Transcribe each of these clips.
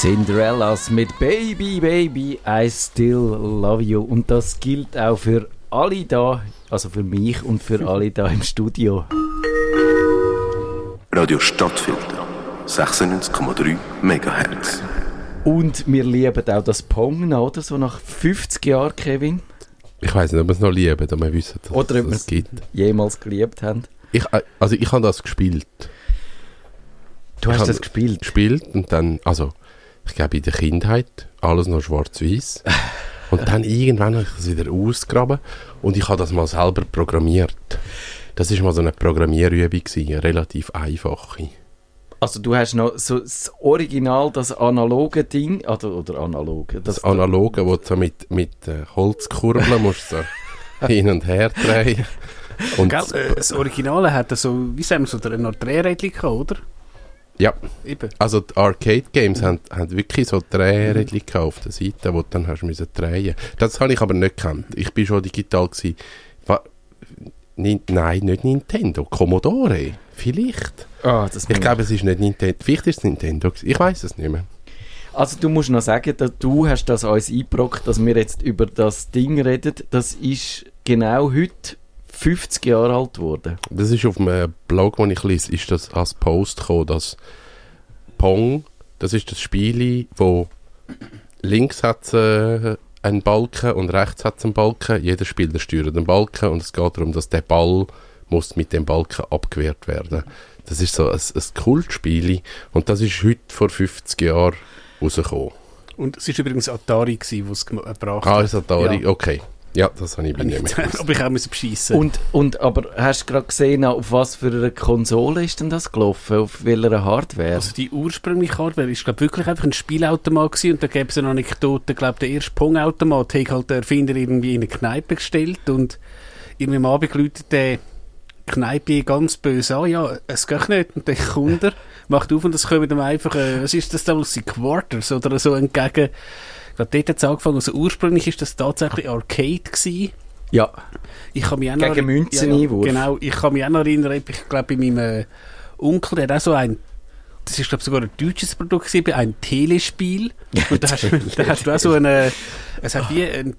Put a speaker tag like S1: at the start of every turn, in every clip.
S1: Cinderellas mit Baby, Baby, I still love you. Und das gilt auch für alle da, also für mich und für alle da im Studio.
S2: Radio Stadtfilter, 96,3 MHz.
S1: Und wir lieben auch das Pong noch, oder? So nach 50 Jahren, Kevin.
S3: Ich weiß nicht, ob wir es noch lieben, aber wir wissen, dass
S1: Oder ob wir
S3: es gibt.
S1: jemals geliebt haben.
S3: Ich, äh, also ich habe das gespielt.
S1: Du
S3: Ich
S1: hast das gespielt.
S3: Gespielt und dann, also ich glaube in der Kindheit, alles noch schwarz-weiß. und dann irgendwann habe ich es wieder ausgegraben und ich habe das mal selber programmiert. Das ist mal so eine Programmierübung gewesen, eine relativ einfache.
S1: Also du hast noch so das Original, das analoge Ding, oder, oder analoge,
S3: Das Analoge, wo du so mit, mit äh, Holzkurbeln musst so hin und her drehen. Und
S4: Gell, äh, das Originale hat so, wie sagen wir so, eine Drehrädchen oder?
S3: Ja,
S4: Eben.
S3: Also die Arcade Games haben, haben wirklich so Drehrädchen gehabt auf der Seite, wo du dann hast müssen drehen. Das habe ich aber nicht gekannt. Ich bin schon digital gewesen. Nein, nicht Nintendo, Commodore. Vielleicht.
S1: Das
S3: Ich glaube, es ist nicht Nintendo. Vielleicht ist es Nintendo. Ich weiß es nicht mehr.
S1: Also du musst noch sagen, dass du hast das uns eingebrockt, dass wir jetzt über das Ding reden. Das ist genau heute 50 Jahre alt geworden.
S3: Das ist auf einem Blog, den ich lese, ist das als Post gekommen, dass Pong, das ist das Spiel, wo links hat äh, einen Balken und rechts hat einen Balken. Jeder Spieler steuert den Balken und es geht darum, dass der Ball muss mit dem Balken abgewehrt werden. Das ist so ein, ein Kultspiel und das ist heute vor 50 Jahren rausgekommen.
S4: Und es war übrigens Atari, was es gem- gebracht
S3: Ah,
S4: hat.
S3: ist Atari,
S4: Ja.
S3: okay. Ja, das habe ich bei nicht mehr gewusst.
S4: Aber ich auch müssen beschissen.
S1: Und, und aber hast du gerade gesehen, auf was für eine Konsole ist denn das gelaufen? Auf welcher Hardware?
S4: Also die ursprüngliche Hardware ist glaub, wirklich einfach ein Spielautomat gewesen und da gäbe es eine Anekdote, glaube der erste Pong-Automat hat halt der Erfinder irgendwie in eine Kneipe gestellt und irgendwie am Abend läutet der Kneipe ganz böse an, ja, es geht nicht und der Kunde macht auf und es kommen dann einfach, äh, was ist das damals, die Quarters oder so entgegen. Glaube, dort hat es angefangen, also ursprünglich ist das tatsächlich Arcade gewesen.
S1: ja,
S4: Ich kann mich auch noch
S1: Gegen
S4: erinn-
S1: Münzeneinwurf.
S4: Genau, ich kann mich auch noch erinnern, ich glaube, bei meinem äh, Onkel, der hat auch so ein, das ist glaube sogar ein deutsches Produkt gewesen, ein Telespiel. Und da hast, da hast du auch so eine, es hat wie ein,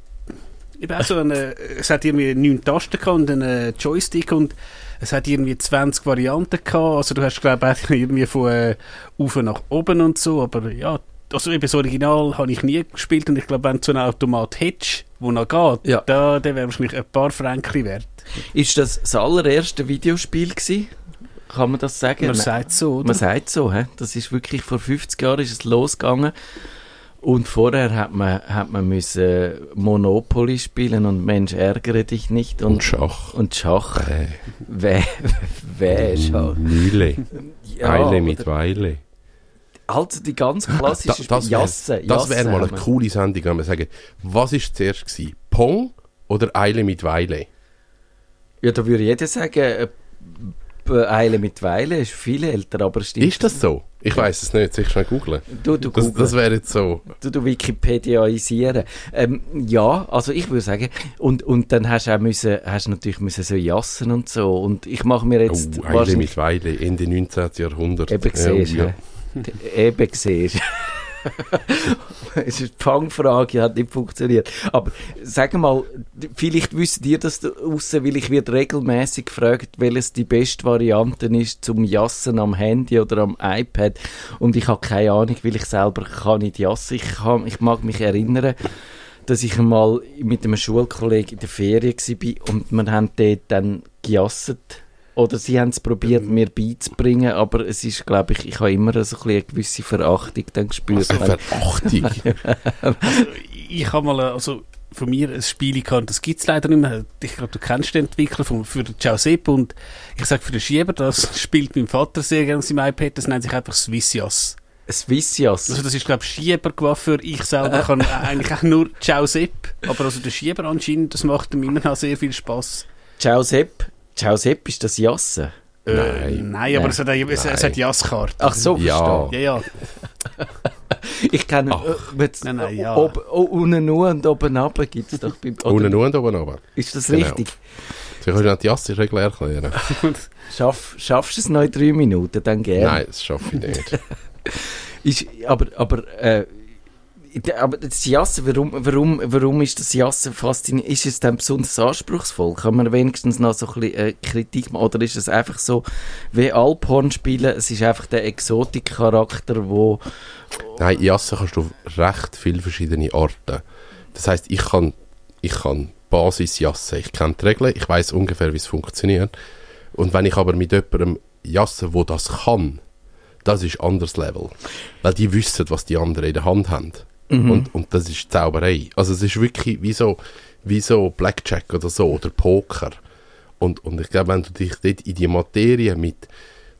S4: eben auch so eine, es hat irgendwie neun Tasten gehabt und einen Joystick und es hat irgendwie 20 Varianten gehabt. Also du hast glaube ich irgendwie von äh, auf nach oben und so, aber ja, also eben das Original habe ich nie gespielt und ich glaube, wenn du so einen Automat hättest, wo noch geht,
S1: Ja.
S4: da, der wäre wahrscheinlich ein paar Franken wert.
S1: ist das das allererste Videospiel gewesen? Kann man das sagen?
S4: Man sagt so, oder?
S1: Man sagt so, hä? das ist wirklich vor 50 Jahren ist es losgegangen. Und vorher hat man, hat man müssen Monopoly spielen und Mensch, ärgere dich nicht. Und,
S3: Und Schach.
S1: Und Schach.
S3: Äh,
S1: Wer, wer Schach?
S3: Mühle.
S1: Ja,
S3: Eile mit Weile.
S1: Also die ganz klassische
S3: Da- das wär-
S1: Jasse.
S3: Das wäre mal eine coole Sendung, wenn wir sagen, was ist zuerst gewesen? Pong oder Eile mit Weile?
S1: Ja, da würde jeder sagen, äh, Eile mit Weile ist viel älter, aber stimmt.
S3: Ist das so? Ich weiß es nicht, soll ich schnell googeln?
S1: Du, du,
S3: Das, das wäre jetzt so.
S1: du, du Wikipediaisieren. Ähm, ja, also ich würde sagen, und, und dann hast du auch müssen, hast natürlich müssen so jassen und so. Und ich mache mir jetzt
S3: Oh, Eile mit Weile, Ende 19. Jahrhundert.
S1: eben siehst,
S3: ja,
S1: ja, eben siehst. es ist die Fangfrage, hat nicht funktioniert. Aber sag mal, vielleicht wisst ihr das aussen, weil ich werde regelmäßig gefragt, welches die beste Variante ist zum Jassen am Handy oder am iPad. Und ich habe keine Ahnung, weil ich selber kann nicht jassen. Ich, kann, ich mag mich erinnern, dass ich einmal mit einem Schulkollegen in der Ferien war und wir haben dort dann gejasset. Oder sie haben es probiert,
S3: Mhm.
S1: mir beizubringen, aber es ist, glaube ich, ich habe immer so ein eine gewisse Verachtung dann gespürt.
S3: Also Verachtung.
S4: ich habe mal, äh, also von mir ein Spiel gehabt, das gibt es leider nicht mehr. Ich glaube, du kennst den Entwickler von, für den Giuseppe und ich sage für den Schieber, das spielt mein Vater sehr gerne auf seinem iPad, das nennt sich einfach Swissias.
S1: Swissias.
S4: Also das ist, glaube ich, Schiebercoiffeur. Ich selber kann eigentlich auch nur Giuseppe, aber also der Schieber anscheinend, das macht ihm immer noch sehr viel Spaß.
S1: Ciao Sepp. Ciao Sepp ist das Jassen.
S4: Äh,
S3: Nein.
S4: nein, aber
S1: Nein.
S4: es hat, es, es hat Jasskarte.
S1: Ach so,
S3: Ja.
S1: verstehe.
S4: Ja, ja.
S1: Ich kenne
S3: Ach.
S1: äh,
S4: Nein, nein, ja.
S1: ob, oh, unten nur und oben runter gibt es doch beim
S3: Unten und oben runter.
S1: Ist das
S3: Genau.
S1: richtig?
S3: Sie können auch die Jasse-Regel erklären.
S1: Schaff, schaffst du es noch in drei Minuten, dann gerne.
S3: Nein, das schaffe ich nicht.
S1: Ist, aber, aber, äh, aber das Jassen, warum, warum, warum ist das Jassen faszinierend? Ist es dann besonders anspruchsvoll? Kann man wenigstens noch so ein bisschen äh, Kritik machen? Oder ist es einfach so, wie Alphorn spielen, es ist einfach der Exotik-Charakter, wo...
S3: Nein, Jassen kannst du auf recht viele verschiedene Arten. Das heißt, ich kann, ich kann Basis Jassen. Ich kenne die Regeln, ich weiß ungefähr, wie es funktioniert. Und wenn ich aber mit jemandem Jassen, wo das kann, das ist anderes Level. Weil die wissen, was die anderen in der Hand haben. Und, und das ist Zauberei. Also es ist wirklich wie so, wie so Blackjack oder so, oder Poker. Und, und ich glaube, wenn du dich dort in die Materie mit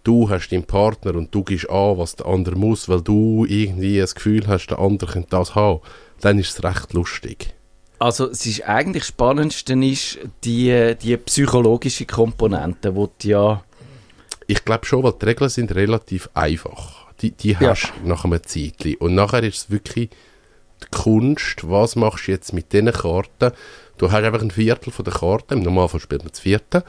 S3: du hast deinen Partner und du gibst an, was der andere muss, weil du irgendwie das Gefühl hast, der andere könnte das haben, dann ist es recht lustig.
S1: Also es ist eigentlich das Spannendste ist die, die psychologische Komponente, wo du ja...
S3: Ich glaube schon, weil die Regeln sind relativ einfach. Die, die
S1: Ja.
S3: hast du nach einem Zeitchen. Und nachher ist es wirklich die Kunst, was machst du jetzt mit diesen Karten? Du hast einfach ein Viertel von der Karten, im Normalfall spielt man das Vierte.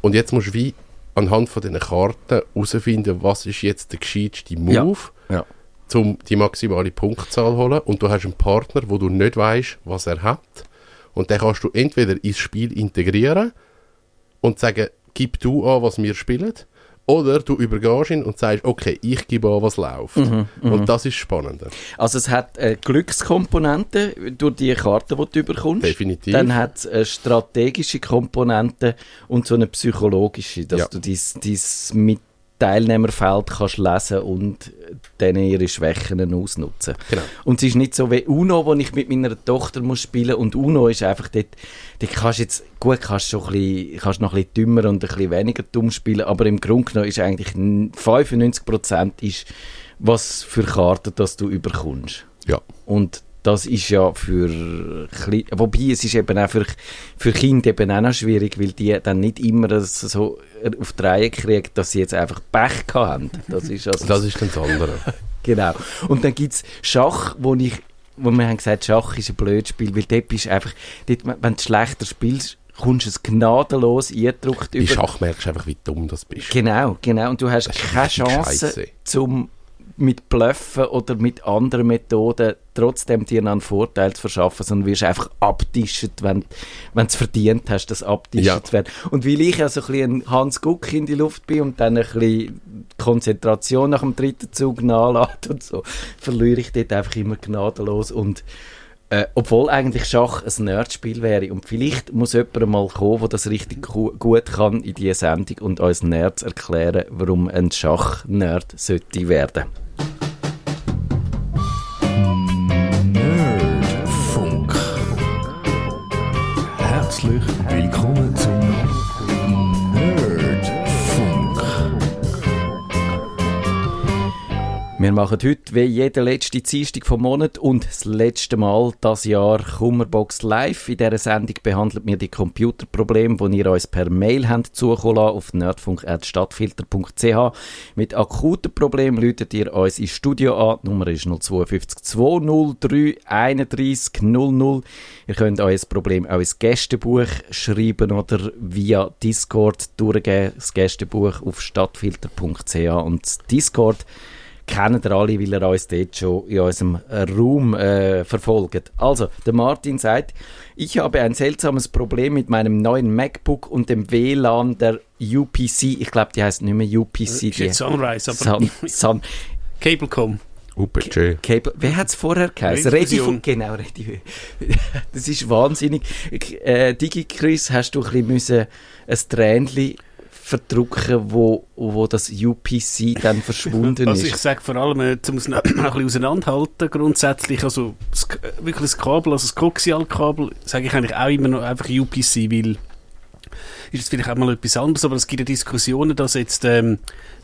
S3: Und jetzt musst du wie anhand von diesen Karten herausfinden, was ist jetzt der gescheiteste Move,
S1: Ja.
S3: um die maximale Punktzahl zu holen. Und du hast einen Partner, wo du nicht weißt, was er hat. Und den kannst du entweder ins Spiel integrieren und sagen, gib du an, was wir spielen. Oder du übergehst ihn und sagst, okay, ich gebe an, was läuft. und das ist spannender.
S1: Also es hat eine Glückskomponente durch die Karte, die du überkommst.
S3: Definitiv.
S1: Dann hat es eine strategische Komponente und so eine psychologische, dass
S3: Ja.
S1: du dein, dein mit Teilnehmerfeld kannst lesen und denen ihre Schwächen ausnutzen.
S3: Genau.
S1: Und es ist nicht so wie Uno, wo ich mit meiner Tochter muss spielen und Uno ist einfach dort, dort kannst jetzt, gut, kannst du schon ein bisschen, kannst noch ein bisschen dümmer und ein bisschen weniger dumm spielen, aber im Grunde genommen ist eigentlich n- 95% ist, was für Karten das du überkommst.
S3: Ja.
S1: Und das ist ja für Kle wobei es ist eben auch für, für Kinder eben auch noch schwierig, weil die dann nicht immer das so auf die Reihe kriegen, dass sie jetzt einfach Pech gehabt haben. Das ist also
S3: Das ist das andere.
S1: Genau. Und dann gibt es Schach, wo ich, wo wir haben gesagt, Schach ist ein blödes Spiel, weil dort bist einfach, dort, wenn du schlechter spielst, kommst du es gnadenlos eingedruckt
S3: Bei Schach merkst du einfach, wie dumm das bist.
S1: Genau, genau. Und du hast keine Chance,
S3: scheisse.
S1: zum mit Bluffen oder mit anderen Methoden trotzdem dir einen Vorteil zu verschaffen, sondern wirst einfach abtischen, wenn, du es verdient hast, das abtischen
S3: Ja.
S1: zu werden. Und weil ich ja so ein bisschen ein Hans Guck in die Luft bin und dann ein bisschen Konzentration nach dem dritten Zug nachlässt und so, verliere ich dort einfach immer gnadenlos und äh, obwohl eigentlich Schach ein Nerdspiel wäre. Und vielleicht muss jemand mal kommen, der das richtig gu gut kann in diese Sendung und uns Nerds erklären, warum ein Schach-Nerd sollte werden.
S5: Nerdfunk. vlug.
S1: Wir machen heute wie jede letzte Dienstag vom Monat und das letzte Mal das Jahr Kummerbox Live. In dieser Sendung behandelt wir die Computerprobleme, die ihr uns per Mail habt zukommen lassen auf nerdfunk.stadtfilter.ch. Mit akuten Problemen läutet ihr uns ins Studio an. Die Nummer ist 052 203 31 00. Ihr könnt euer Problem auch ins Gästebuch schreiben oder via Discord durchgeben. Das Gästebuch auf stadtfilter.ch und das Discord kennen ihr alle, weil ihr uns dort schon in unserem äh, Raum äh, verfolgt. Also, der Martin sagt, ich habe ein seltsames Problem mit meinem neuen MacBook und dem WLAN der UPC. Ich glaube, die heißt nicht mehr UPC.
S4: Ist
S1: Die
S4: jetzt Sunrise, aber
S1: Sun, Sun,
S4: Cablecom.
S3: UPG.
S1: Cable. Wie hat es vorher geheißen?
S4: Redifusion.
S1: Redifu genau, Redifu Das ist wahnsinnig. Äh, DigiChris, hast du ein bisschen müssen ein Tränchen verdrucken, wo, wo das UPC dann verschwunden
S4: Also ich
S1: ist?
S4: sage vor allem, äh, um es noch ein bisschen auseinanderhalten, grundsätzlich, also das, wirklich das Kabel, also das Coaxial-Kabel, sage ich eigentlich auch immer noch einfach UPC, weil ist jetzt vielleicht auch mal etwas anderes, aber es gibt ja Diskussionen, dass jetzt, ähm,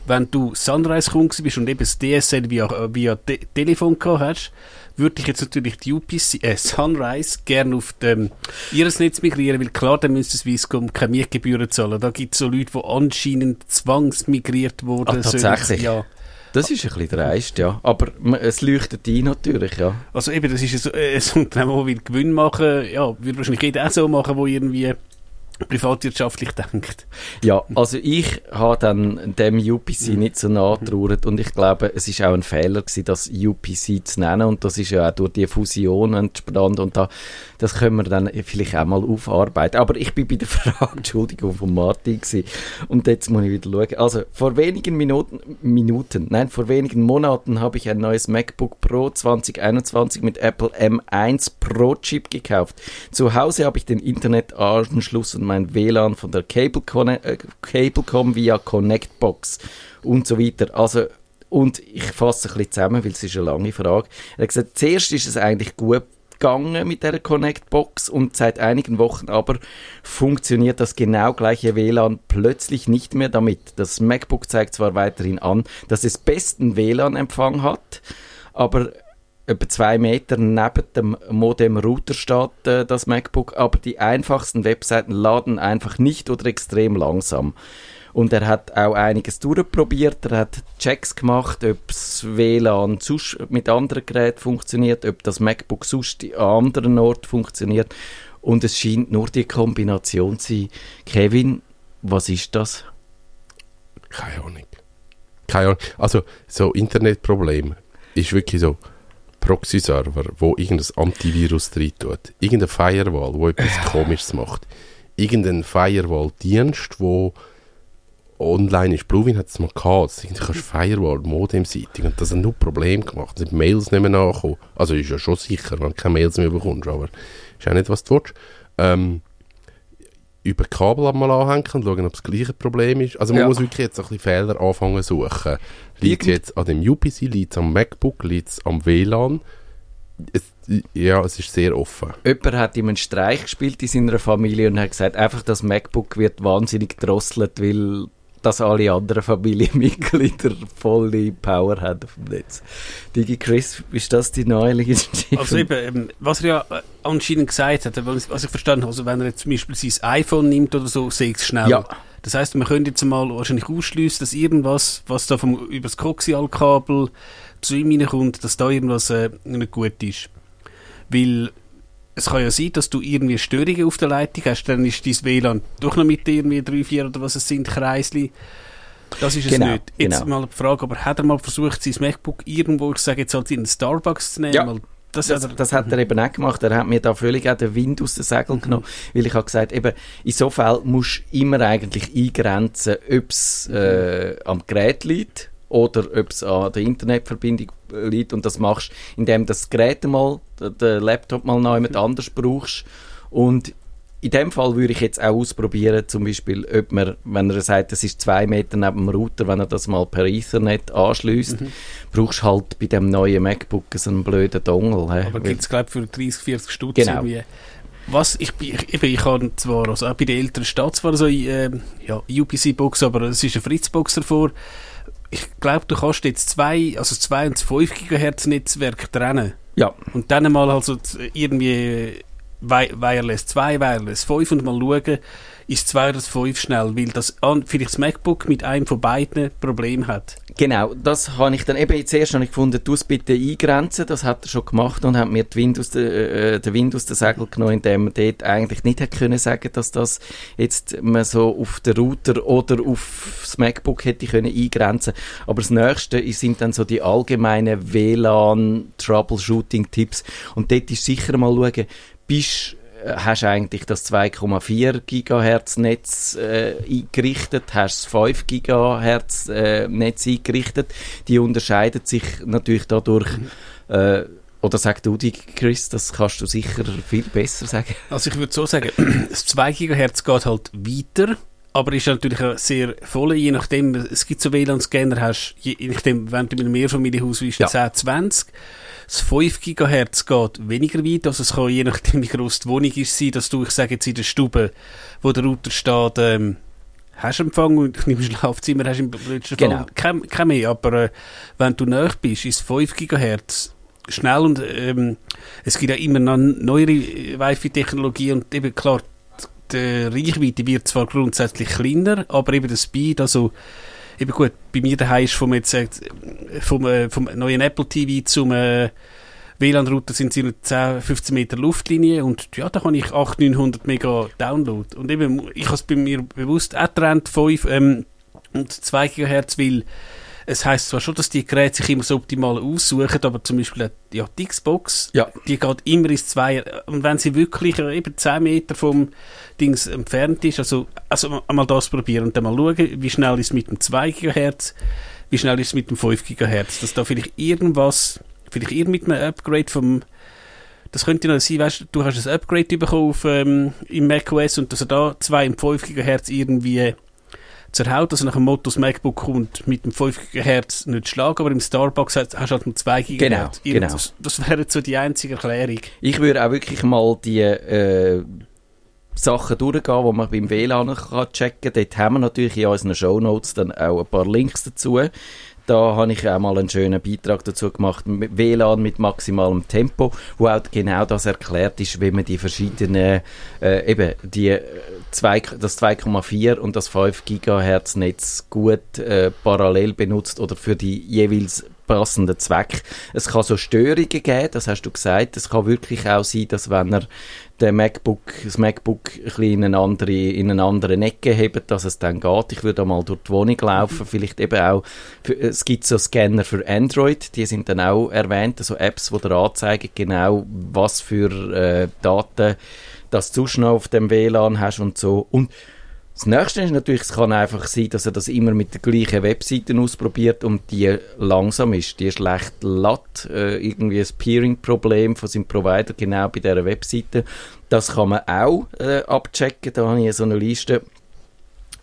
S4: wenn du Sunrise-Kunde bist und eben das DSL via, äh, via Te Telefon gehabt hast, würde ich jetzt natürlich die UPC, äh, Sunrise gerne auf dem ihres Netz migrieren, weil klar, dann müsste Swisscom keine Mietgebühren zahlen. Da gibt es so Leute, die anscheinend zwangsmigriert wurden.
S1: Ah,
S4: sollen.
S1: tatsächlich?
S4: Ja.
S1: Das ist ein bisschen dreist, ja. Aber es leuchtet ein natürlich, ja.
S4: Also eben, das ist ein, äh, ein Unternehmen, das will Gewinn machen. Ja, würde wahrscheinlich jeder auch so machen, wo irgendwie privatwirtschaftlich denkt.
S1: Ja, also ich habe dann dem UPC nicht so nachgetrauert und ich glaube, es ist auch ein Fehler gewesen, das UPC zu nennen und das ist ja auch durch die Fusion entstanden und da, das können wir dann vielleicht auch mal aufarbeiten. Aber ich bin bei der Frage, Entschuldigung, von Martin gewesen. und jetzt muss ich wieder schauen. Also vor wenigen Minuten, Minuten, nein, vor wenigen Monaten habe ich ein neues MacBook Pro 2021 mit Apple M1 Pro Chip gekauft. Zu Hause habe ich den Internetanschluss und mein WLAN von der äh, Cablecom via Connectbox und so weiter. Also, und ich fasse ein bisschen zusammen, weil es ist eine lange Frage. Er hat gesagt, zuerst ist es eigentlich gut gegangen mit der Connect-Box und seit einigen Wochen aber funktioniert das genau gleiche WLAN plötzlich nicht mehr damit. Das MacBook zeigt zwar weiterhin an, dass es besten WLAN-Empfang hat, aber etwa zwei Meter neben dem Modem-Router steht äh, das MacBook, aber die einfachsten Webseiten laden einfach nicht oder extrem langsam. Und er hat auch einiges durchprobiert. Er hat Checks gemacht, ob das WLAN mit anderen Geräten funktioniert, ob das MacBook sonst an anderen Ort funktioniert. Und es scheint nur die Kombination zu sein. Kevin, was ist das?
S3: Keine Ahnung. Keine Ahnung. Also, so Internetproblem ist wirklich so Proxy-Server, wo irgendein Antivirus drin tut. Irgendeine Firewall, wo etwas Komisches macht. Irgendein Firewall-Dienst, wo online ist. Bluewin hat es mal gehabt. Du kannst Firewall, Modem-seitig. Und das hat nur Probleme gemacht. Sind Mails nicht mehr nachgekommen. Also ist ja schon sicher, wenn du keine Mails mehr bekommst. Aber ist auch nicht, was du willst. Ähm, über Kabel mal anhängen und schauen, ob das gleiche Problem ist. Also man
S1: Ja.
S3: muss wirklich jetzt ein bisschen Fehler anfangen suchen. Liegt es jetzt an dem UPC, liegt es am MacBook, liegt es am WLAN? Es, ja, es ist sehr offen.
S1: Jemand hat ihm einen Streich gespielt in seiner Familie und hat gesagt, einfach das MacBook wird wahnsinnig drosselt, weil dass alle anderen Familienmitglieder volle Power haben auf dem Netz. Digi Chris, ist das die neuliche
S4: Also eben, ähm, was er ja äh, anscheinend gesagt hat, was was ich verstanden habe, also wenn er jetzt zum Beispiel sein iPhone nimmt oder so, sehe ich es schnell.
S1: Ja.
S4: Das heißt, man könnte jetzt mal wahrscheinlich ausschließen, dass irgendwas, was da vom, über das Coaxial-Kabel zu ihm reinkommt, dass da irgendwas äh, nicht gut ist. Weil es kann ja sein, dass du irgendwie Störungen auf der Leitung hast, dann ist dein WLAN doch noch mit irgendwie drei, vier oder was es sind, Kreisli. Das ist
S1: Genau,
S4: es nicht. Jetzt
S1: genau.
S4: mal die Frage, aber hat er mal versucht, sein MacBook irgendwo, ich sage jetzt halt in den Starbucks zu nehmen?
S1: Ja.
S4: Das,
S1: Das,
S4: hat er,
S1: das hat er eben auch gemacht. Er hat mir da völlig auch den Wind aus den Segeln genommen, weil ich habe gesagt, eben, in so Fällen musst du immer eigentlich eingrenzen, ob es äh, am Gerät liegt oder ob es an der Internetverbindung äh, liegt. Und das machst du, indem du das Gerät mal, den- den Laptop mal noch jemand anders brauchst. Und in dem Fall würde ich jetzt auch ausprobieren, zum Beispiel, ob man, wenn er sagt, es ist zwei Meter neben dem Router, wenn er das mal per Ethernet anschließt, brauchst du halt bei dem neuen MacBook so einen blöden Dongle. hä?
S4: aber gibt es, glaube ich, für 30, 40 Stutz
S1: Genau.
S4: irgendwie. Was, ich, ich, eben, ich habe zwar, also auch bei der älteren Stadt zwar so ähm, ja, UPC-Box, aber es ist eine Fritz-Box davor. Ich glaube, du kannst jetzt zwei, also 2 und 5 GHz Netzwerk trennen.
S1: ja,
S4: Und dann mal also irgendwie Wi- Wireless 2, Wireless 5 und mal schauen, ist 2 oder 5 schnell, weil das vielleicht das MacBook mit einem von beiden Problem hat.
S1: Genau, das habe ich dann eben jetzt erst ich gefunden, es bitte eingrenzen, das hat er schon gemacht und hat mir die Wind aus der, äh, den Wind aus den Segel genommen, indem man dort eigentlich nicht hätte können sagen, dass das jetzt man so auf den Router oder auf das MacBook hätte können eingrenzen. Aber das Nächste sind dann so die allgemeinen WLAN-Troubleshooting-Tipps und dort ist sicher mal schauen, bist hast du eigentlich das 2,4 Gigahertz Netz äh, eingerichtet, hast das 5 Gigahertz äh, Netz eingerichtet. Die unterscheiden sich natürlich dadurch. Äh, oder sag du die, Chris, das kannst du sicher viel besser sagen.
S4: Also ich würde so sagen, das 2 GHz geht halt weiter, aber ist natürlich auch sehr voll, je nachdem, es gibt so WLAN-Scanner, hast, je, je nachdem, wenn du mit einem Mehrfamilienhaus bist,
S1: Ja.
S4: 10, 20. Das 5 GHz geht weniger weit, also es kann je nachdem, wie gross die Wohnung ist, sein, dass du, ich sage jetzt in der Stube, wo der Router steht, ähm, hast Empfang und im Schlafzimmer hast du im blödsten
S1: Genau.
S4: Fall kein, kein mehr, aber äh, wenn du näher bist, ist 5 GHz schnell und ähm, es gibt ja immer noch neuere äh, Wi-Fi-Technologie und eben klar, die Reichweite wird zwar grundsätzlich kleiner, aber eben der Speed, also eben gut, bei mir daheim ist vom, jetzt, äh, vom, äh, vom neuen Apple TV zum, äh, WLAN-Router sind sie nur 10, 15 Meter Luftlinie und ja, da habe ich 800, 900 Mega Download. Und eben, ich habe es bei mir bewusst auch getrennt, 5 ähm, und 2 GHz, weil es heisst zwar schon, dass die Geräte sich immer so optimal aussuchen, aber zum Beispiel ja, die Xbox,
S1: Ja.
S4: die geht immer ins Zweier. Und wenn sie wirklich äh, eben 10 Meter vom Dings entfernt ist, also, also einmal das probieren und dann mal schauen, wie schnell ist es mit dem 2 GHz, wie schnell ist es mit dem 5 GHz, dass da vielleicht irgendwas, vielleicht irgend mit einem Upgrade vom das könnte noch sein, weißt, du hast ein Upgrade bekommen auf, ähm, im macOS und dass er da 2 und 5 GHz irgendwie zerhaut, also nach dem Motto, das MacBook kommt mit dem 5 GHz nicht schlagen, aber im Starbucks hast du halt nur 2 GHz.
S1: Genau, genau.
S4: Das, das wäre so die einzige Erklärung.
S1: Ich würde auch wirklich mal die äh, Sachen durchgehen, die man beim WLAN kann checken kann. Dort haben wir natürlich in unseren Shownotes dann auch ein paar Links dazu. Da habe ich auch mal einen schönen Beitrag dazu gemacht, WLAN mit maximalem Tempo, wo auch genau das erklärt ist, wie man die verschiedenen, äh, eben die äh, zwei, das 2,4 und das 5 Gigahertz Netz gut äh, parallel benutzt oder für die jeweils passenden Zweck. Es kann so Störungen geben, das hast du gesagt. Es kann wirklich auch sein, dass wenn er den MacBook, das MacBook ein bisschen in eine andere, in eine andere Ecke hebt, dass es dann geht. Ich würde mal durch die Wohnung laufen, vielleicht eben auch, für, es gibt so Scanner für Android, die sind dann auch erwähnt, so Apps, die dir anzeigen, genau was für äh, Daten das du schon auf dem WLAN hast und so. Und das nächste ist natürlich, es kann einfach sein, dass er das immer mit der gleichen Webseite ausprobiert und die langsam ist, die schlecht latt, äh, irgendwie ein Peering-Problem von seinem Provider genau bei dieser Webseite. Das kann man auch äh, abchecken, da habe ich so eine Liste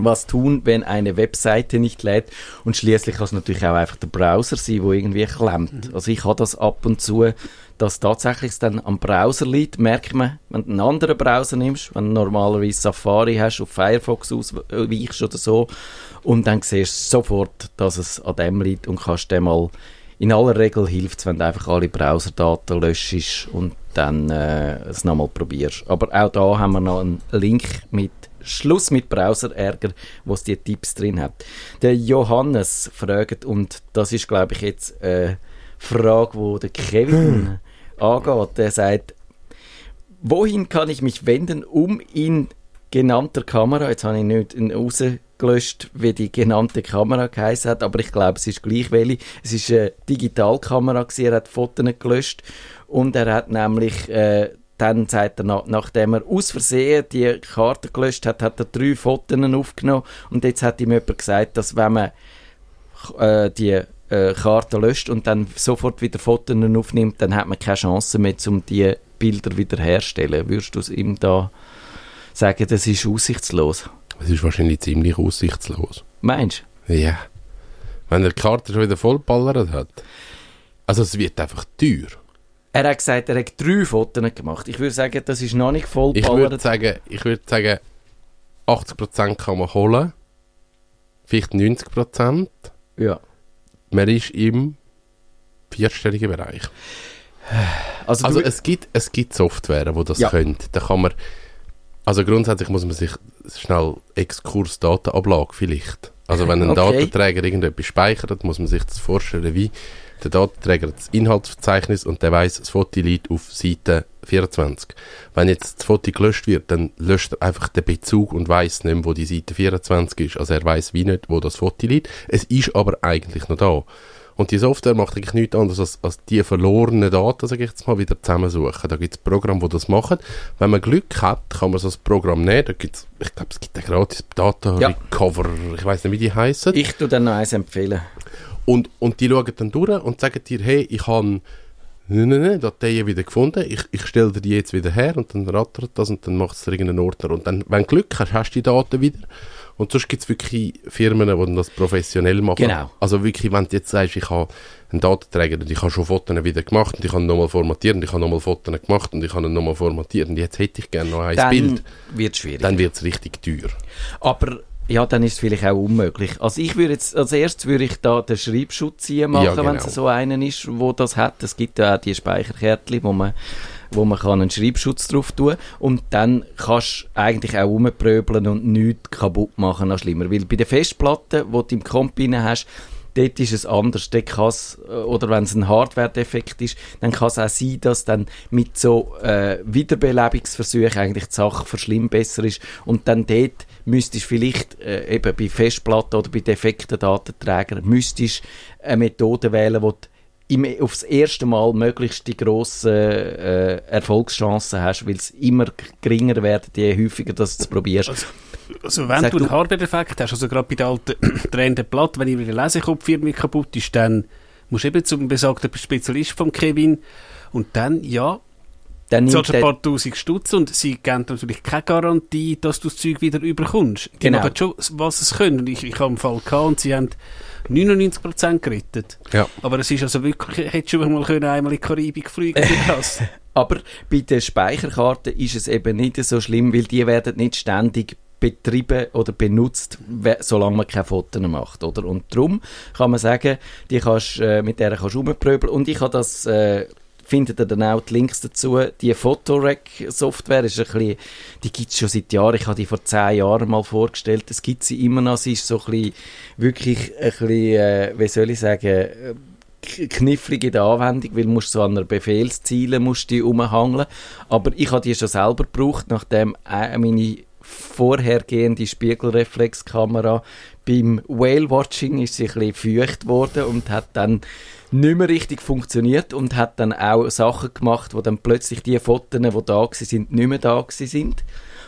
S1: was tun, wenn eine Webseite nicht lädt. Und schließlich kann es natürlich auch einfach der Browser sein, wo irgendwie klemmt. Also ich habe das ab und zu, dass tatsächlich es dann am Browser liegt, merkt man, wenn du einen anderen Browser nimmst, wenn du normalerweise Safari hast, auf Firefox ausweichst oder so, und dann siehst du sofort, dass es an dem liegt und kannst dem mal in aller Regel hilft es, wenn du einfach alle Browserdaten löschst und dann äh, es nochmal probierst. Aber auch da haben wir noch einen Link mit Schluss mit Browserärger, wo es die Tipps drin hat. Der Johannes fragt, und das ist, glaube ich, jetzt eine Frage, wo der Kevin angeht. Der sagt, wohin kann ich mich wenden, um in genannter Kamera, jetzt habe ich nicht in- rausgelöscht, wie die genannte Kamera geheißen hat, aber ich glaube, es ist gleich welche. Es ist eine Digitalkamera, gewesen, er hat Fotos gelöscht und er hat nämlich, äh, dann sagt er, nach, nachdem er aus Versehen die Karte gelöscht hat, hat er drei Fotos aufgenommen und jetzt hat ihm jemand gesagt, dass wenn man äh, die äh, Karte löscht und dann sofort wieder Fotos aufnimmt, dann hat man keine Chance mehr, um die Bilder wiederherzustellen. Würdest du es ihm da sagen, das ist aussichtslos?
S3: Es ist wahrscheinlich ziemlich aussichtslos.
S1: Meinst
S3: Ja. Wenn er die Karte schon wieder vollballert hat. Also es wird einfach teuer.
S1: Er hat gesagt, er hat drei Fotos gemacht. Ich würde sagen, das ist noch nicht
S3: Ich würde sagen, ich würde sagen, 80% kann man holen. Vielleicht 90%.
S1: Ja.
S3: Man ist im vierstelligen Bereich.
S1: Also,
S3: Also es gibt, es gibt Software, wo das
S1: Ja.
S3: können. Da kann man, also grundsätzlich muss man sich schnell Exkurs Datenablage vielleicht. Also wenn ein
S1: Okay.
S3: Datenträger irgendetwas speichert, muss man sich das vorstellen, wie der Datenträger hat das Inhaltsverzeichnis und der weiß, das Foto liegt auf Seite 24. Wenn jetzt das Foto gelöscht wird, dann löscht er einfach den Bezug und weiß nicht mehr, wo die Seite 24 ist. Also er weiß wie nicht, wo das Foto liegt. Es ist aber eigentlich noch da. Und die Software macht eigentlich nichts anderes, als, als die verlorenen Daten, sage ich jetzt mal, wieder zusammensuchen. Da gibt es Programme, die das machen. Wenn man Glück hat, kann man so ein Programm nehmen. Da gibt's, ich glaube, es gibt ein gratis Data
S1: Ja.
S3: Recover, ich weiß nicht, wie die heißen.
S1: ich tue dann noch eins empfehlen.
S3: Und, und die schauen dann durch und sagen dir, hey, ich habe nein, nein, nein, Dateien wieder gefunden, ich, ich stelle dir die jetzt wieder her und dann rattert das und dann macht es irgendeinen Ordner. Und dann, wenn du Glück hast, hast du die Daten wieder. Und sonst gibt es wirklich Firmen, die dann das professionell machen.
S1: Genau.
S3: Also wirklich, wenn du jetzt sagst, ich habe einen Datenträger und ich habe schon Fotos wieder gemacht und ich habe nochmal formatiert und ich habe nochmal Fotos gemacht und ich habe nochmal formatiert und jetzt hätte ich gerne noch ein
S1: Dann
S3: Bild,
S1: wird es schwierig.
S3: dann wird es richtig teuer.
S1: Aber ja, dann ist es vielleicht auch unmöglich. Also ich würde jetzt, als erstes würde ich da den Schreibschutz hier machen,
S3: Ja,
S1: wenn
S3: genau.
S1: es so einen ist, wo das hat. Es gibt ja auch die Speicherkärtchen, wo man, wo man kann einen Schreibschutz drauf tun und dann kannst du eigentlich auch rumpröbeln und nichts kaputt machen, noch schlimmer. Weil bei den Festplatten, die du im rein hast, dort ist es anders. Dort kann's, äh, oder wenn es ein Hardware-Defekt ist, dann kann es auch sein, dass dann mit so äh, Wiederbelebungsversuchen eigentlich die Sache verschlimmbessert ist und dann dort müsstest vielleicht äh, eben bei Festplatten oder bei defekten Datenträgern müsstest eine Methode wählen, wo im, aufs erste Mal möglichst die grossen äh, Erfolgschancen hast, weil es immer geringer werden, je häufiger dass du es probierst.
S4: Also wenn
S1: Sag
S4: du einen Hardware-Defekt hast, also gerade bei der alten drehenden Platte, wenn irgendwie der Lesekopf irgendwie kaputt ist, dann musst du eben zum besagten Spezialist von Kevin und dann, ja,
S1: Dann nimmt
S4: zahlst du ein paar tausend Stutz und sie geben natürlich keine Garantie, dass du das Zeug wieder überkommst. Die
S1: Genau.
S4: machen schon, was es können. Und Ich, ich habe einen Fall gehabt und sie haben 99% gerettet.
S3: Ja.
S4: Aber es ist also wirklich, hätte schon mal können einmal in die Karibik fliegen das.
S1: Aber bei den Speicherkarten ist es eben nicht so schlimm, weil die werden nicht ständig betrieben oder benutzt, solange man keine Fotos macht, oder? Und darum kann man sagen, die kannst, äh, mit der kannst du rumpröbeln. Und ich habe das, äh, findet ihr dann auch die Links dazu. Die Photorec-Software ist ein bisschen, die gibt es schon seit Jahren. Ich habe die vor zehn Jahren mal vorgestellt. Es gibt sie immer noch. Sie ist so ein bisschen, wirklich ein bisschen, äh, wie soll ich sagen, knifflig in der Anwendung, weil du musst so an einer Befehlsziele musst die umhangeln. Aber ich habe die schon selber gebraucht, nachdem äh, meine vorhergehende Spiegelreflexkamera beim Whale-Watching ist sie ein bisschen feucht worden und hat dann nicht mehr richtig funktioniert und hat dann auch Sachen gemacht, wo dann plötzlich die Fotos, die da sind, nicht mehr da sind.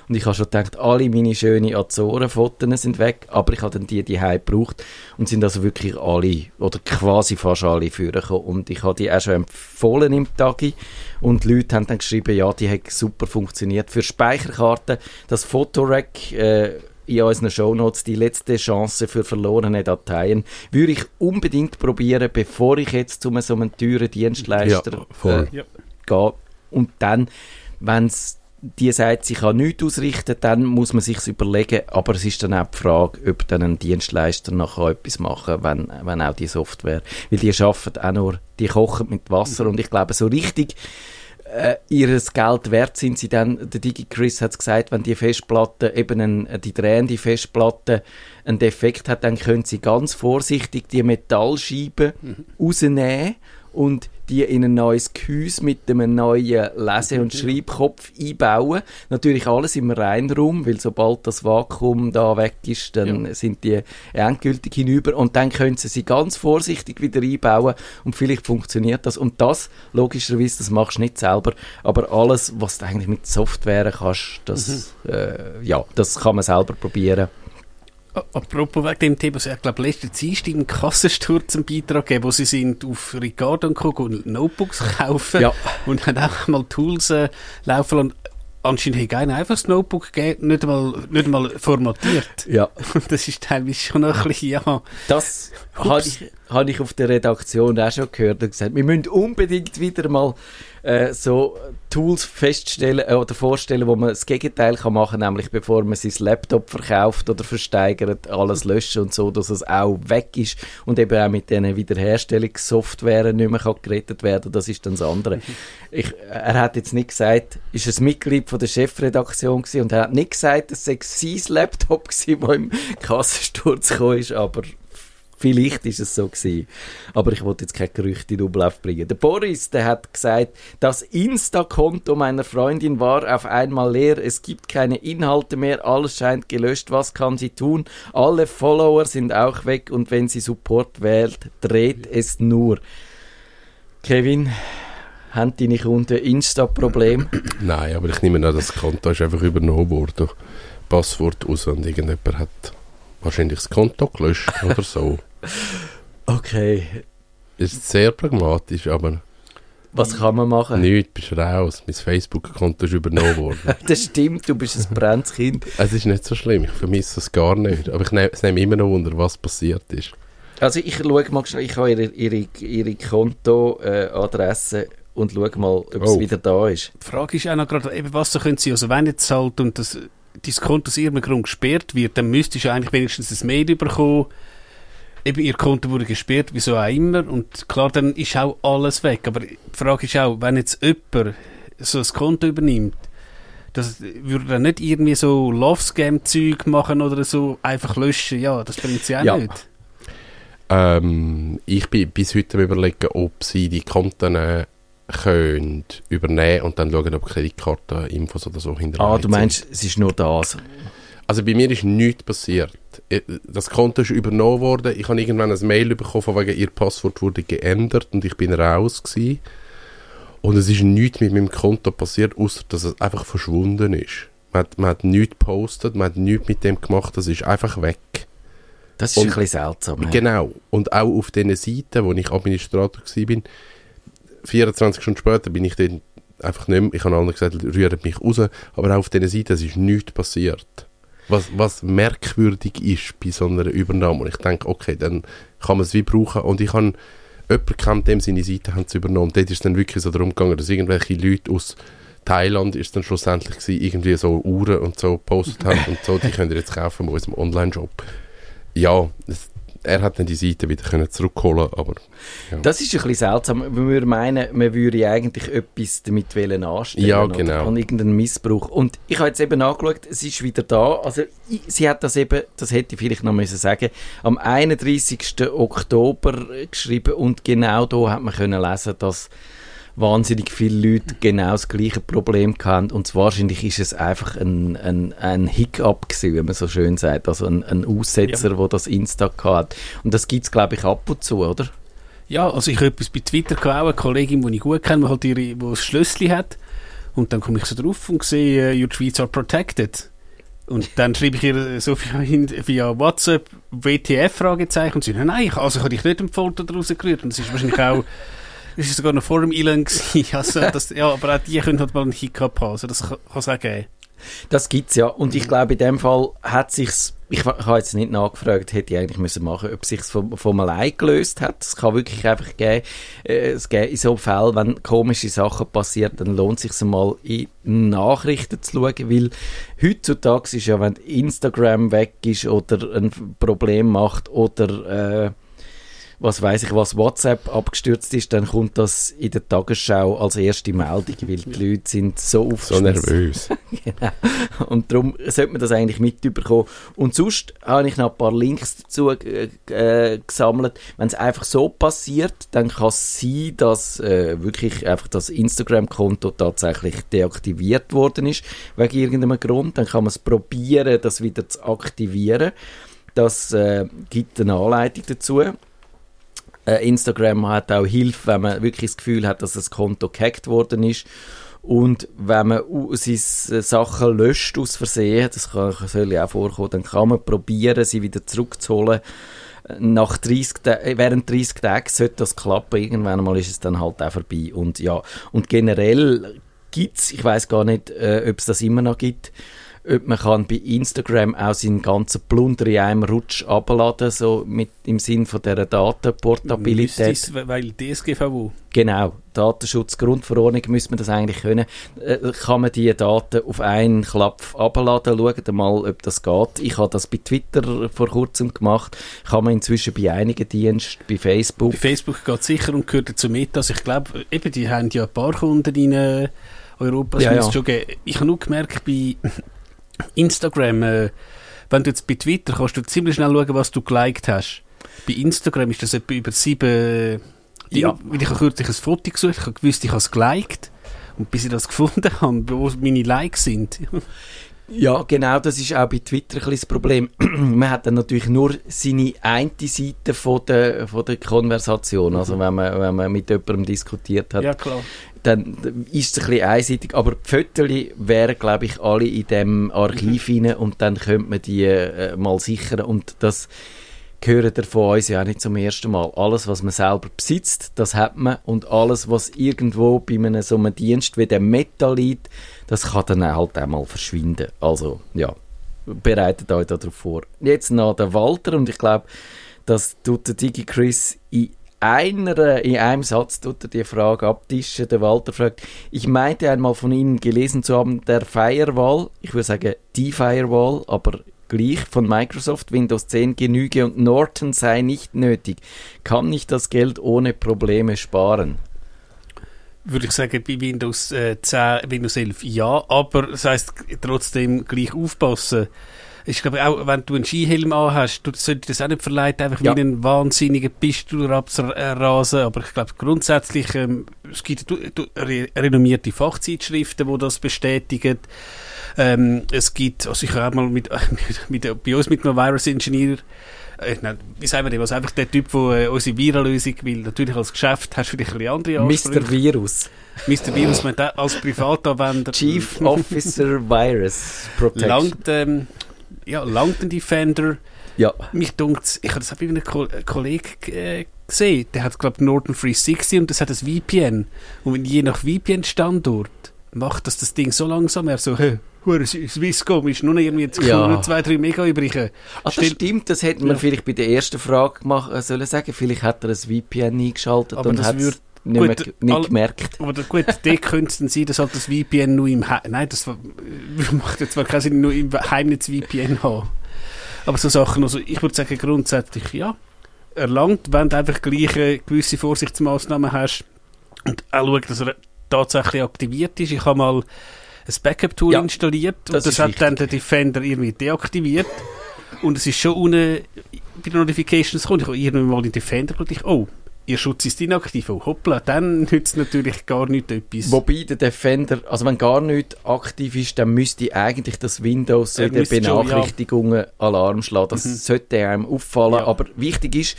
S1: Und ich habe schon gedacht, alle meine schönen Azoren-Fotos sind weg, aber ich habe dann die die gebraucht und sind also wirklich alle, oder quasi fast alle vorgekommen. Und ich habe die auch schon empfohlen im Tagi und die Leute haben dann geschrieben, ja, die hat super funktioniert. Für Speicherkarten, das Photorec äh, in unseren Shownotes, die letzte Chance für verlorene Dateien, würde ich unbedingt probieren, bevor ich jetzt zu einem so einem teuren Dienstleister
S3: Ja, voll.
S1: äh, gehe. Und dann, wenn es die sagt, sie kann nichts ausrichten, dann muss man sich überlegen, aber es ist dann auch die Frage, ob dann ein Dienstleister nachher etwas machen wenn, wenn auch die Software, weil die arbeiten auch nur, die kochen mit Wasser. Und ich glaube, so richtig äh, ihres Geld wert sind sie dann, der DigiChris hat es gesagt, wenn die Festplatte, eben ein, die drehende Festplatte einen Defekt hat, dann können sie ganz vorsichtig die Metallscheibe rausnehmen und die in ein neues Gehäuse mit einem neuen Lese- und Schreibkopf einbauen. Natürlich alles im Reinraum, weil sobald das Vakuum da weg ist, dann sind die endgültig hinüber und dann können sie sie ganz vorsichtig wieder einbauen und vielleicht funktioniert das. Und das, logischerweise, das machst du nicht selber, aber alles, was du eigentlich mit Software kannst, das, äh, ja, das kann man selber probieren.
S4: Apropos wegen dem Thema, ich glaube, letzte Zeit im Kassensturz einen Beitrag gegeben, wo sie sind auf Ricardo und und Notebooks kaufen
S1: Ja.
S4: und haben auch mal Tools äh, laufen lassen. Anscheinend hat einer einfach das Notebook gegeben, nicht einmal, nicht einmal formatiert.
S1: Ja.
S4: Und das ist teilweise schon ein bisschen, ja,
S1: Das habe ich, hab ich auf der Redaktion auch schon gehört und gesagt, wir müssen unbedingt wieder mal äh, so Tools feststellen äh, oder vorstellen, wo man das Gegenteil kann machen, nämlich bevor man sein Laptop verkauft oder versteigert, alles löschen und so, dass es auch weg ist und eben auch mit diesen Wiederherstellungssoftware nicht mehr kann gerettet werden. Das ist dann das andere. Ich, er hat jetzt nicht gesagt, ist ein Mitglied von der Chefredaktion gewesen und er hat nicht gesagt, es sei sein Laptop gewesen, der im Kassensturz gekommen ist, aber Vielleicht ist es so gewesen. Aber ich wollte jetzt kein Gerücht in Umlauf bringen. Der Boris, der hat gesagt, das Insta-Konto meiner Freundin war auf einmal leer. Es gibt keine Inhalte mehr. Alles scheint gelöscht. Was kann sie tun? Alle Follower sind auch weg. Und wenn sie Support wählt, dreht es nur. Kevin, haben deine Kunden Insta-Problem?
S3: Nein, aber ich nehme an, das Konto ist einfach übernommen worden. Passwort aus und irgendjemand hat wahrscheinlich das Konto gelöscht oder so.
S1: Okay.
S3: Ist sehr pragmatisch, aber
S1: Was kann man machen?
S3: nichts, bist raus. Mein Facebook-Konto ist übernommen worden.
S1: Das stimmt, du bist ein brennendes Kind.
S3: es ist nicht so schlimm, ich vermisse es gar nicht. Aber ich nehme, es nehme immer noch wunder, was passiert ist.
S1: Also ich schaue mal schnell, ich habe ihre, ihre, ihre Kontoadresse und schaue mal, ob es
S3: Oh.
S1: wieder da ist.
S4: Die Frage ist auch noch gerade, eben, was so können Sie, also wenn jetzt halt und das, dein Konto aus irgendeinem Grund gesperrt wird, dann müsstest du eigentlich wenigstens ein Mail bekommen, eben Ihr Konto wurde gesperrt, wieso auch immer, und klar, dann ist auch alles weg, aber die Frage ist auch, wenn jetzt jemand so ein Konto übernimmt, das würde dann nicht irgendwie so Love-Scam-Zeug machen oder so, einfach löschen, ja, das bringt sie auch
S1: Ja.
S4: nicht.
S3: Ähm, ich bin bis heute am überlegen, ob sie die Konten äh, können übernehmen und dann schauen, ob Kreditkarteninfos oder so hinterlegt
S1: Ah, du
S3: sind.
S1: meinst, es ist nur das.
S3: Also bei mir ist nichts passiert. Äh, Das Konto ist übernommen worden. Ich habe irgendwann ein Mail bekommen, von wegen ihr Passwort wurde geändert und ich bin raus gewesen. Und es ist nichts mit meinem Konto passiert, außer dass es einfach verschwunden ist. Man hat, man hat nichts gepostet, man hat nichts mit dem gemacht, das ist einfach weg.
S1: Das ist
S3: Und-
S1: ein bisschen seltsam. ja.
S3: Genau. Und auch auf diesen Seiten, wo ich Administrator war, 24 Stunden später bin ich dann einfach nicht mehr, ich habe allen gesagt, rührt mich raus, aber auch auf diesen Seiten, es ist nichts passiert. Was, was merkwürdig ist bei so einer Übernahme. Und ich denke, okay, dann kann man es wie brauchen. Und ich habe jemanden kennt, dem seine Seite haben sie übernommen. Dort ist es dann wirklich so darum gegangen, dass irgendwelche Leute aus Thailand ist dann schlussendlich gewesen, irgendwie so Uhren und so gepostet haben und so, die könnt ihr jetzt kaufen bei unserem Online-Shop. Ja, es, er hat dann die Seite wieder können zurückholen, aber
S1: Das ist ein bisschen seltsam. Man würde meinen, man würde eigentlich etwas damit wollen anstellen.
S3: Ja,
S1: oder?
S3: genau.
S1: An irgendeinen Missbrauch. Und ich habe jetzt eben angeschaut, es ist wieder da. Also, ich, sie hat das eben, das hätte ich vielleicht noch müssen sagen, am 31. Oktober geschrieben und genau da hat man können lesen, dass wahnsinnig viele Leute genau das gleiche Problem hatten. Und zwar wahrscheinlich ist es einfach ein, ein, ein Hiccup gewesen, wie man so schön sagt. Also ein, ein Aussetzer, wo das Insta hat. Und das gibt es, glaube ich, ab und zu, oder?
S4: Ja, also ich habe etwas bei Twitter gehabt, eine Kollegin, die ich gut kenne, die halt ihre, die ein Schlüssel hat. Und dann komme ich so drauf und sehe, äh, your tweets are protected. Und dann schreibe ich ihr so via, via WhatsApp WTF Fragezeichen und sie sagt, nein, also ich habe dich nicht im Foto daraus gerührt. Und das ist wahrscheinlich auch, das ist sogar noch vor dem gewesen. Also das, ja, aber auch die können halt mal einen Hiccup haben. Also das kann es auch geben.
S1: Das gibt's ja. Und ich glaube, in dem Fall hat sich's, ich, ich habe jetzt nicht nachgefragt, hätte ich eigentlich müssen machen, ob sich's vom, vom allein gelöst hat. Es kann wirklich einfach geben, äh, es gibt in so Fällen, wenn komische Sachen passieren, dann lohnt es sich mal in Nachrichten zu schauen, weil heutzutage ist ja, wenn Instagram weg ist oder ein Problem macht oder äh, was weiß ich, was WhatsApp abgestürzt ist, dann kommt das in der Tagesschau als erste Meldung, weil die Leute sind so
S3: so
S1: aufgeschmissen.
S3: nervös.
S1: Genau. Und darum sollte man das eigentlich mitbekommen. Und sonst habe ich noch ein paar Links dazu äh, äh, gesammelt. Wenn es einfach so passiert, dann kann es sein, dass äh, wirklich einfach das Instagram-Konto tatsächlich deaktiviert worden ist, wegen irgendeinem Grund. Dann kann man es probieren, das wieder zu aktivieren. Das äh, gibt eine Anleitung dazu. Äh, Instagram hat auch Hilfe, wenn man wirklich das Gefühl hat, dass das Konto gehackt worden ist. Und wenn man seine Sachen löscht aus Versehen, das kann, ja auch vorkommen, dann kann man probieren, sie wieder zurückzuholen. Nach 30 Ta- äh, während 30 Tagen sollte das klappen, irgendwann mal ist es dann halt auch vorbei. Und ja, und generell gibt's, ich weiß gar nicht, äh, ob es das immer noch gibt, ob man kann bei Instagram auch seinen ganzen Plunder in einem Rutsch abladen, so mit, im Sinn von dieser Datenportabilität.
S4: Müsste es, weil DSGVO.
S1: Genau, Datenschutzgrundverordnung müsste man das eigentlich können. Äh, kann man die Daten auf einen Klapf abladen, schauen mal, ob das geht. Ich habe das bei Twitter vor kurzem gemacht, kann man inzwischen bei einigen Diensten, bei Facebook.
S4: Bei Facebook geht es sicher und gehört dazu mit. Also ich glaube, eben, die haben ja ein paar Kunden in äh, Europa. das
S1: Ja, ja.
S4: Schon geben. ich habe nur gemerkt, bei Instagram, äh, wenn du jetzt bei Twitter kannst du ziemlich schnell schauen, was du geliked hast. Bei Instagram ist das etwa über sieben... äh,
S1: Ja.
S4: Weil ich habe kürzlich ein Foto gesucht, ich habe gewusst, ich habe es geliked. Und bis ich das gefunden habe, wo meine Likes sind.
S1: Ja, genau, das ist auch bei Twitter ein das Problem. man hat dann natürlich nur seine eine Seite von der, von der Konversation, also wenn man, wenn man mit jemandem diskutiert hat.
S4: ja, klar.
S1: dann ist es ein bisschen einseitig, aber die Fotos wären, glaube ich, alle in dem Archiv rein und dann könnte man die äh, mal sichern und das gehört ihr von uns ja auch nicht zum ersten Mal. Alles, was man selber besitzt, das hat man und alles, was irgendwo bei einem so einem Dienst wie dem Meta liegt, das kann dann halt auch mal verschwinden. Also, ja, bereitet euch darauf vor. Jetzt noch der Walter und ich glaube, das tut der Digi Chris in einer, in einem Satz tut er die Frage abtischen. Der Walter fragt, ich meinte einmal von Ihnen gelesen zu haben, der Firewall, ich würde sagen die Firewall, aber gleich von Microsoft Windows 10 genüge und Norton sei nicht nötig. Kann ich das Geld ohne Probleme sparen?
S4: Würde ich sagen, bei Windows äh, 10, Windows 11 ja, aber das heisst trotzdem gleich aufpassen. Ich glaube auch, wenn du einen Skihelm anhast, du sollte das auch nicht verleiten, einfach
S1: Ja.
S4: wie einen wahnsinnigen Pistol abzurasen. Aber ich glaube grundsätzlich, ähm, es gibt re renommierte Fachzeitschriften, die das bestätigen. Ähm, es gibt, also ich habe mal mit, mit, bei uns mit einem Virus-Ingenieur äh, nein, wie sagen wir dem, also einfach der Typ, der äh, unsere Virenlösung will. Natürlich als Geschäft hast du vielleicht ein andere Ansprüche.
S1: Mr. Virus.
S4: Mr. Virus, man als Privatanwender
S1: Chief Officer Virus Protection.
S4: langt, ähm, ja, langt ein Defender.
S1: Ja.
S4: Mich dunkt, ich habe das auch bei einem Ko Kollegen äh, gesehen, der hat, glaube ich, Norton 360 und das hat ein VPN. Und wenn je nach VPN-Standort macht das das Ding so langsam, er so, hä, hure Swisscom ist nur noch irgendwie jetzt
S1: Ja.
S4: nur zwei, drei Mega übrig.
S1: Ah, das stimmt, das hätte man
S4: Ja.
S1: vielleicht bei der ersten Frage machen sollen sagen. Vielleicht hat er ein VPN eingeschaltet
S4: Aber
S1: und
S4: das
S1: hat es nicht,
S4: gut,
S1: mehr, nicht
S4: all-
S1: gemerkt.
S4: Aber gut, dort könnte es dann sein, dass halt das VPN nur im He Nein, das macht jetzt zwar keinen Sinn, nur im Heimnetz VPN haben. Aber so Sachen, also ich würde sagen, grundsätzlich ja. Erlangt, wenn du einfach gleich äh, gewisse Vorsichtsmaßnahmen hast und auch schauen, dass er tatsächlich aktiviert ist. Ich habe mal ein Backup-Tool
S1: Ja,
S4: installiert
S1: das
S4: und das hat dann der Defender irgendwie deaktiviert. Und es ist schon unten bei den Notifications gekommen. Ich habe irgendwann mal den Defender und ich, oh, Ihr Schutz ist inaktiv. Oh, hoppla, dann nützt natürlich gar nicht etwas.
S1: Wobei der Defender, also wenn gar nichts aktiv ist, dann müsste eigentlich das Windows so in den
S4: müsste schon, ja.
S1: Benachrichtigungen Alarm schlagen. Das
S4: Mhm.
S1: sollte einem auffallen.
S4: Ja.
S1: Aber wichtig ist,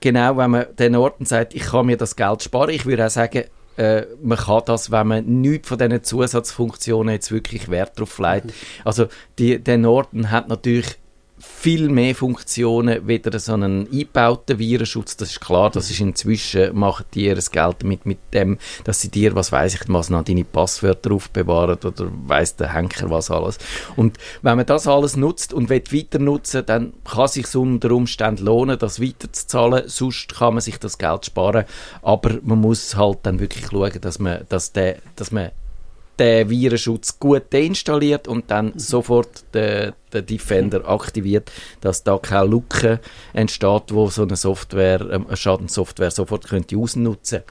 S1: genau wenn man den Orten sagt, ich kann mir das Geld sparen, ich würde auch sagen, äh, man kann das, wenn man nichts von diesen Zusatzfunktionen jetzt wirklich Wert drauf legt.
S4: Mhm.
S1: Also die, der Norton hat natürlich viel mehr Funktionen wie so einen eingebauten Virenschutz. Das ist klar, das ist inzwischen, machen die ihr Geld damit, mit dem, dass sie dir, was weiß ich, was noch deine Passwörter aufbewahren oder weiß der Henker was alles. Und wenn man das alles nutzt und will weiter nutzen, dann kann es sich unter Umständen lohnen, das weiterzuzahlen. Sonst kann man sich das Geld sparen. Aber man muss halt dann wirklich schauen, dass man, dass der, dass man den Virenschutz gut deinstalliert und dann sofort den, den Defender aktiviert, dass da keine Lücke entsteht, wo so eine Software, ähm, eine Schadenssoftware sofort könnte ausnutzen.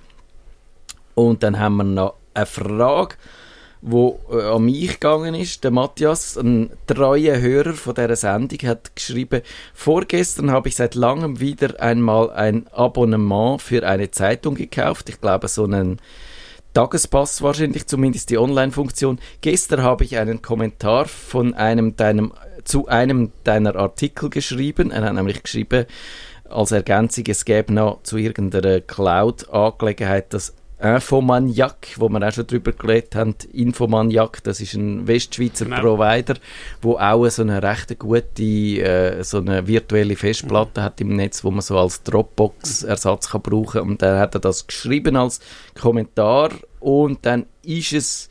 S1: Und dann haben wir noch eine Frage, wo äh, an mich gegangen ist. Der Matthias, ein treuer Hörer von dieser Sendung, hat geschrieben, vorgestern habe ich seit langem wieder einmal ein Abonnement für eine Zeitung gekauft. Ich glaube, so einen Tagespass wahrscheinlich, zumindest die Online-Funktion. Gestern habe ich einen Kommentar von einem deinem, zu einem deiner Artikel geschrieben. Er hat nämlich geschrieben, als Ergänzung, es gäbe noch zu irgendeiner Cloud-Angelegenheit das Infomaniac, wo wir auch schon drüber geredet haben. Infomaniac, das ist ein Westschweizer
S4: Genau.
S1: Provider, wo auch so eine recht gute, äh, so eine virtuelle Festplatte hat im Netz, wo man so als Dropbox-Ersatz kann brauchen. Und dann hat er das geschrieben als Kommentar und dann ist es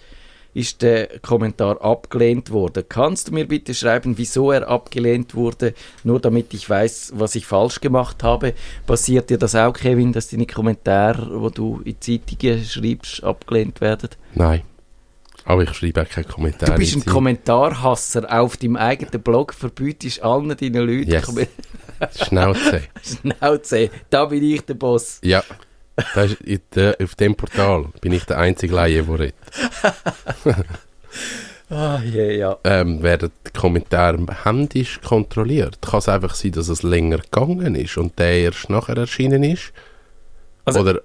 S1: ist der Kommentar abgelehnt worden. Kannst du mir bitte schreiben, wieso er abgelehnt wurde, nur damit ich weiß, was ich falsch gemacht habe? Passiert dir das auch, Kevin, dass deine Kommentare, wo du in Zeitungen schreibst, abgelehnt werden?
S3: Nein. Aber ich schreibe auch keinen Kommentar.
S1: Du bist
S3: in
S1: ein Kommentarhasser auf deinem eigenen Blog, verbietest allen deinen Leuten
S3: Yes. Schnauze.
S1: Schnauze, da bin ich der Boss.
S3: Ja. Das ist der, auf dem Portal bin ich der einzige Laie, der redet.
S1: Ah, ja, ja.
S3: ähm, werden die Kommentare händisch kontrolliert. Kann es einfach sein, dass es länger gegangen ist und der erst nachher erschienen ist?
S1: Also-
S3: Oder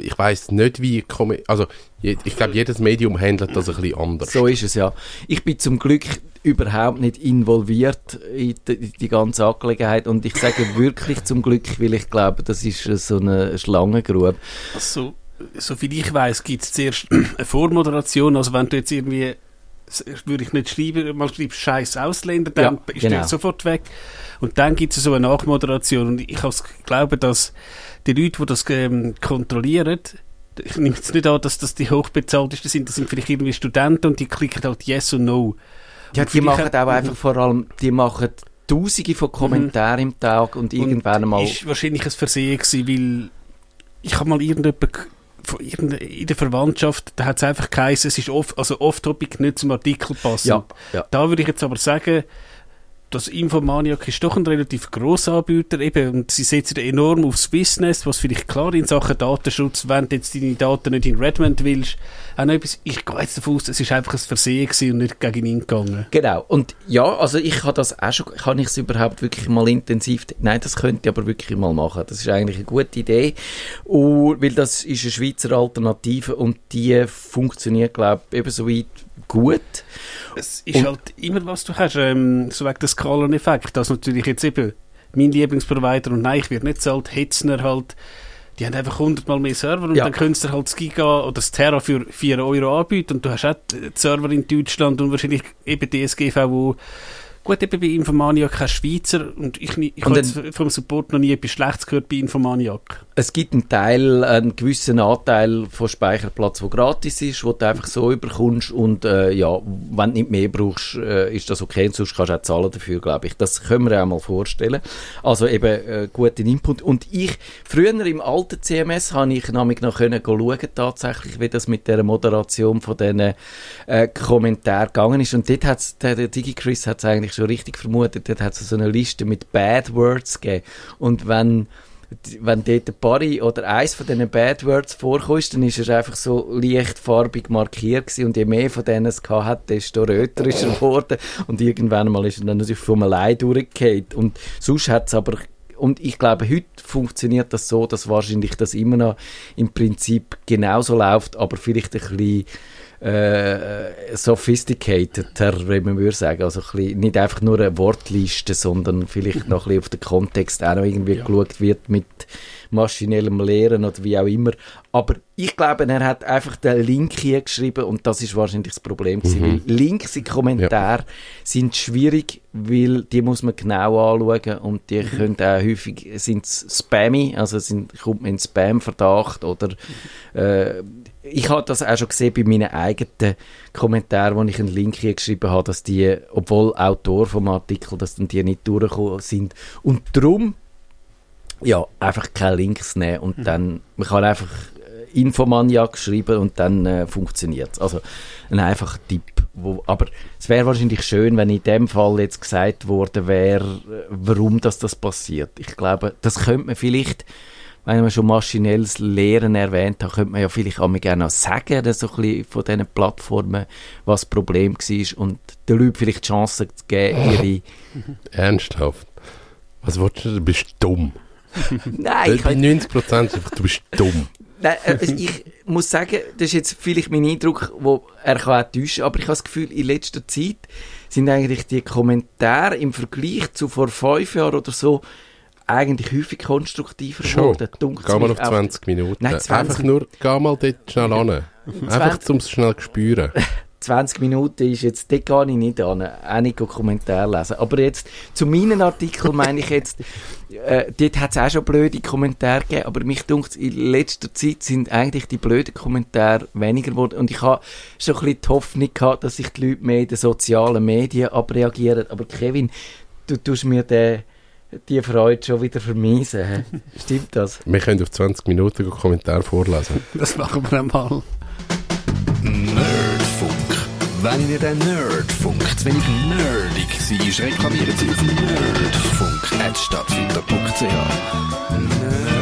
S3: ich weiß nicht, wie... Kommi- Also, ich glaube, jedes Medium handelt das ein bisschen anders.
S1: So ist es ja. Ich bin zum Glück überhaupt nicht involviert in die, in die ganze Angelegenheit und ich sage wirklich zum Glück, weil ich glaube, das ist so eine Schlangengrube.
S4: Also, soviel ich weiß, gibt es zuerst eine Vormoderation. Also, wenn du jetzt irgendwie, würde ich nicht schreiben, mal schreibst Scheiß Ausländer, dann
S1: Ja,
S4: ist
S1: genau.
S4: der sofort weg. Und dann gibt es so eine Nachmoderation. Und ich glaube, dass die Leute, die das ähm, kontrollieren, ich nehme jetzt nicht an, dass das die hochbezahltesten sind, das sind vielleicht irgendwie Studenten und die klicken halt Yes und No.
S1: Ja,
S4: Und
S1: die machen auch einfach vor allem, die machen Tausende von Kommentaren im Tag und irgendwann
S4: und
S1: mal...
S4: ist wahrscheinlich ein Versehen gewesen, weil ich habe mal irgendjemand g- von irgende- in der Verwandtschaft, da hat es einfach geheißen, es ist off, also off-topic nicht zum Artikel passend.
S1: Ja, ja.
S4: Da würde ich jetzt aber sagen, das Infomaniac ist doch ein relativ grosser Anbieter eben, und sie setzen enorm aufs Business, was vielleicht klar in Sachen Datenschutz, wenn du jetzt deine Daten nicht in Redmond willst, auch noch etwas, ich gehe jetzt davon aus, es ist einfach ein Versehen und nicht gegen ihn gegangen.
S1: Genau. Und ja, also ich habe das auch schon, kann ich es überhaupt wirklich mal intensiv, nein, das könnte ich aber wirklich mal machen. Das ist eigentlich eine gute Idee. Und, weil das ist eine Schweizer Alternative und die funktioniert, glaube ich, ebenso weit gut.
S4: Es ist
S1: Und-
S4: halt immer, was du hast, ähm, so wegen des Skaleneffekt, dass natürlich jetzt eben mein Lieblingsprovider und nein, ich werde nicht zahlt, Hetzner halt, die haben einfach hundertmal mehr Server und
S1: Ja.
S4: dann könntest du halt das Giga oder das Terra für 4 Euro anbieten und du hast auch die Server in Deutschland und wahrscheinlich eben DSGVO. Gut, eben bei Infomaniac kein Schweizer und ich, ich habe vom Support noch nie etwas Schlechtes gehört bei Infomaniac.
S1: Es gibt einen Teil, einen gewissen Anteil von Speicherplatz, der gratis ist, wo du einfach so überkommst und äh, ja, wenn du nicht mehr brauchst, äh, ist das okay und sonst kannst du auch zahlen dafür, glaube ich. Das können wir auch mal vorstellen. Also eben äh, guten Input. Und ich, früher im alten CMS, habe ich nämlich noch können schauen, tatsächlich, wie das mit der Moderation von diesen äh, Kommentaren gegangen ist. Und dort hat's, der, der DigiChris hat es eigentlich schon richtig vermutet, dort hat es so eine Liste mit Bad Words gegeben. Und wenn wenn dort ein paar oder eins von diesen Bad Words vorkommt, dann ist er einfach so leicht farbig markiert gewesen. und je mehr von denen es hat, desto röter ist er geworden und irgendwann mal ist er dann natürlich vom allein durchgefallen und sonst hat es aber und ich glaube, heute funktioniert das so, dass wahrscheinlich das immer noch im Prinzip genauso läuft, aber vielleicht ein bisschen äh, sophisticated, wie man würde sagen. Also ein bisschen, nicht einfach nur eine Wortliste, sondern vielleicht noch ein bisschen auf den Kontext auch noch irgendwie geschaut wird mit maschinellem Lehren oder wie auch immer. Aber ich glaube, er hat einfach den Link hier geschrieben und das ist wahrscheinlich das Problem gewesen, weil Links in Kommentaren sind schwierig, weil die muss man genau anschauen und die können auch häufig, sind spammy, also sind, kommt man in Spam-Verdacht oder äh, ich habe das auch schon gesehen bei meinen eigenen Kommentaren, wo ich einen Link hier geschrieben habe, dass die, obwohl Autor vom Artikel, dass dann die nicht durchgekommen sind. Und darum, ja, einfach keine Links nehmen und dann, man kann einfach äh, Infomaniac schreiben und dann äh, funktioniert es. Also ein einfacher Tipp. Wo, aber es wäre wahrscheinlich schön, wenn in dem Fall jetzt gesagt worden wäre, äh, warum das, das passiert. Ich glaube, das könnte man vielleicht wenn man schon maschinelles Lehren erwähnt hat, könnte man ja vielleicht auch mal gerne sagen, dass so ein bisschen von diesen Plattformen, was das Problem war und den Leuten vielleicht die Chance zu geben, ihre...
S3: Ernsthaft. Was willst du? Du bist dumm.
S1: Nein, ich,
S3: Bei 90% einfach, du bist dumm.
S1: nein äh, also ich muss sagen, das ist jetzt vielleicht mein Eindruck, wo er kann auch täuschen, aber ich habe das Gefühl, in letzter Zeit sind eigentlich die Kommentare im Vergleich zu vor fünf Jahren oder so eigentlich häufig konstruktiver
S3: Schon.
S1: geworden. Dunkelt's
S3: Geh mal auf
S1: auch.
S3: 20 Minuten.
S1: Nein, 20
S3: Einfach nur, geh mal dort schnell an. Einfach,
S1: 20
S3: um es schnell zu spüren.
S1: 20 Minuten ist jetzt, dort gehe ich nicht an, auch nicht Kommentare lesen. Aber jetzt, zu meinen Artikeln meine ich jetzt, äh, dort hat es auch schon blöde Kommentare gegeben, aber mich dunkt in letzter Zeit sind eigentlich die blöden Kommentare weniger geworden und ich habe schon ein bisschen die Hoffnung gehabt, dass sich die Leute mehr in den sozialen Medien abreagieren. Aber Kevin, du tust mir den, die Freude schon wieder vermiesen. Stimmt das?
S3: Wir können auf 20 Minuten einen Kommentar vorlesen.
S4: Das machen wir einmal.
S5: Nerdfunk. Wenn ihr den Nerdfunk zu wenig nerdig seid, reklamiert sie auf nerdfunk.stadtfilter.ch.